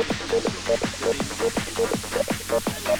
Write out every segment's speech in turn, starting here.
Thank you.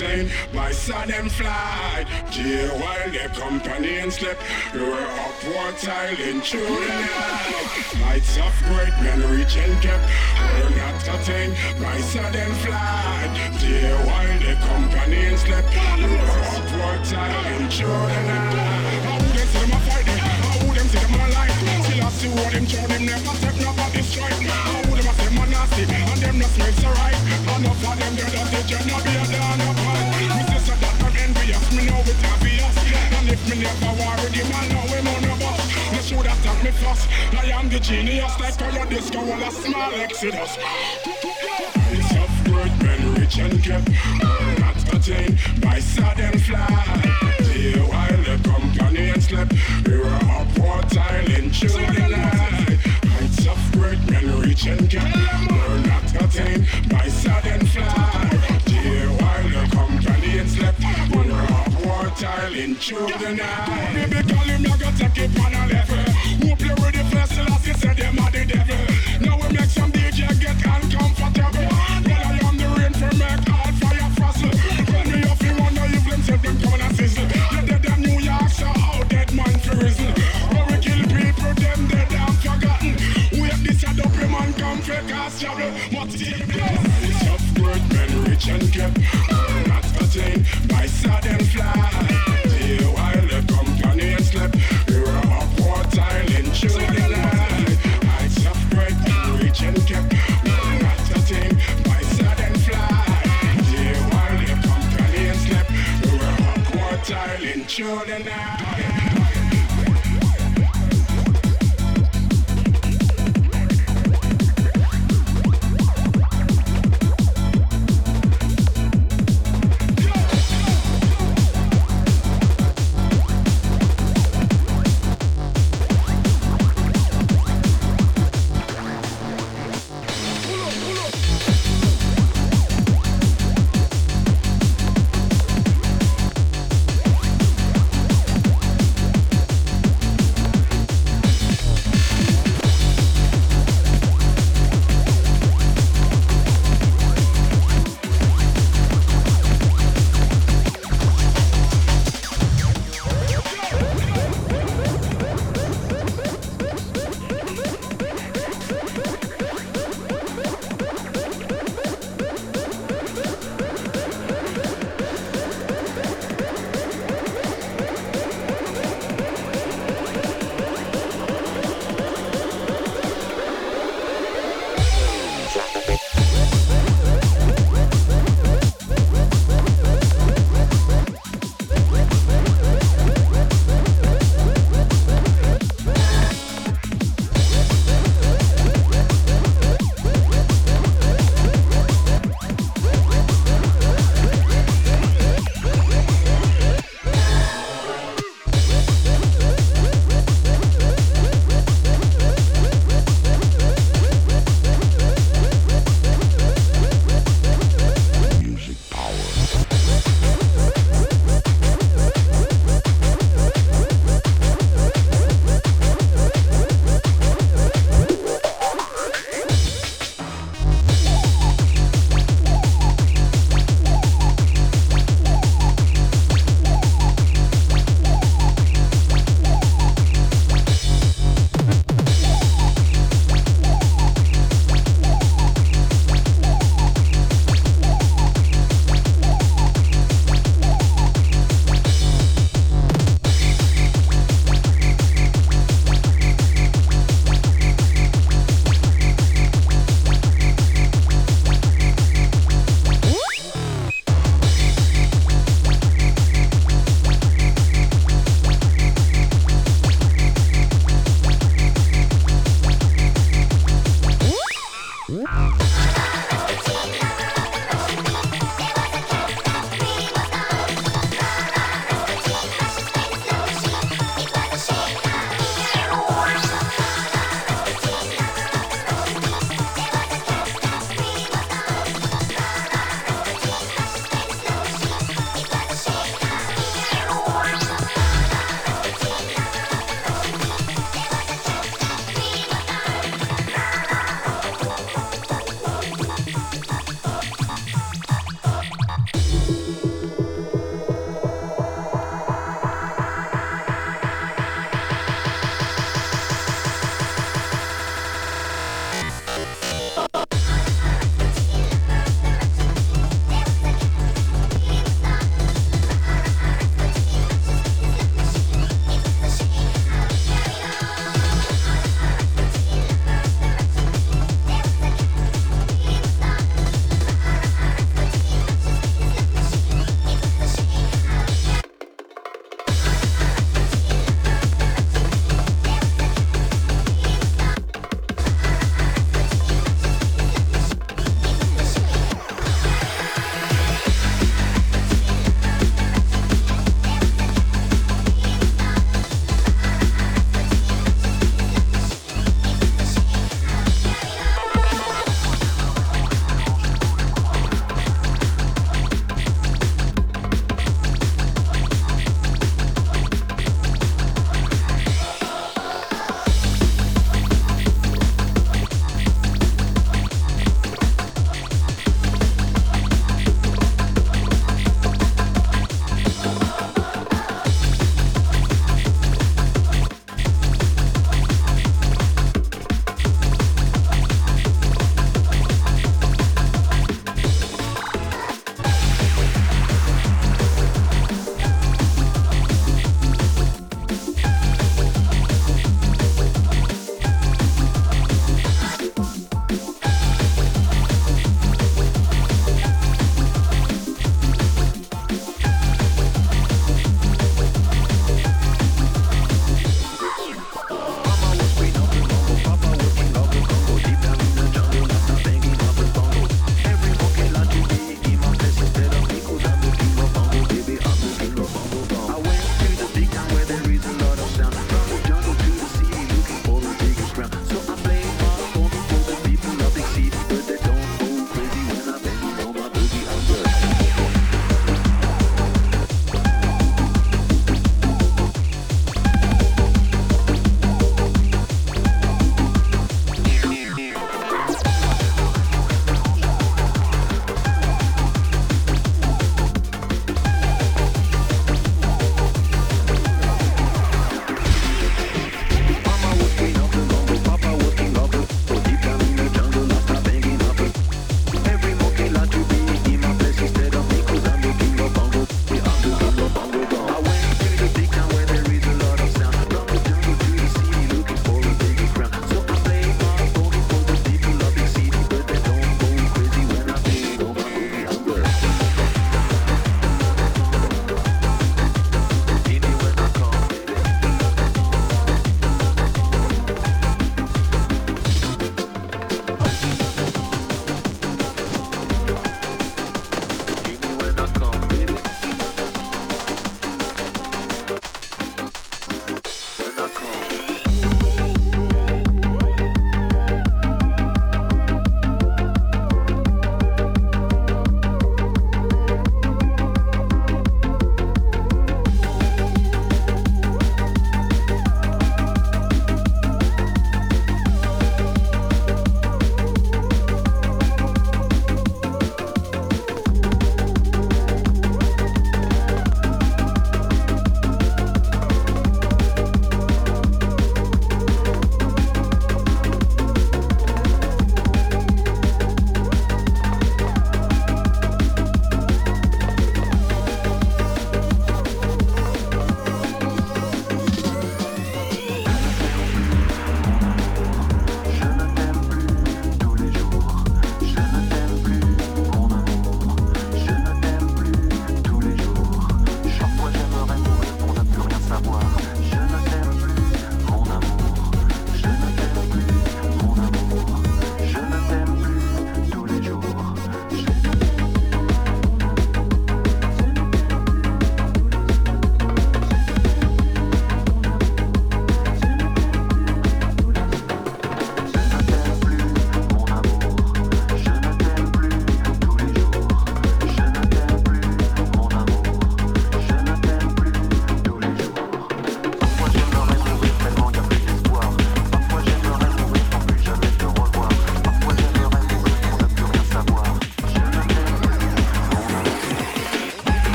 Entertained by sudden flight. Dear, while the company slept, we were upward tiling through the night. Heights of great men reach and kept, were not attained by sudden flight. Dear, while the company slept, we were upward tiling through the night. How would they see them a fight? How would them see them a light? Still I see what them show them never take nobody strike. How would them a say man nasty and them no smell so right? Enough of them they just they not be a down never him on the. Me should have taught me first. I am the genius like how your disco all a small exodus. Of great men, rich and kept, not attained by sudden flight. Day while the company and slept, we were tiling through the night. Heights of great men, rich and kept, were not attained by sudden tiling through eh? the night. Baby, call him, you got take it on a level. Who play with the first last, you said them are the devil. Now we make some DJ get uncomfortable. Well, I am the rain for make all fire fossil. When me off you wonder if them say them come and sizzle. You dead them New York, so how dead man for reason. When we kill people, them dead and forgotten. Wait, this a dope man come fake ass trouble. The Eyes of great men, rich and kept, not attained by sudden Controlling now.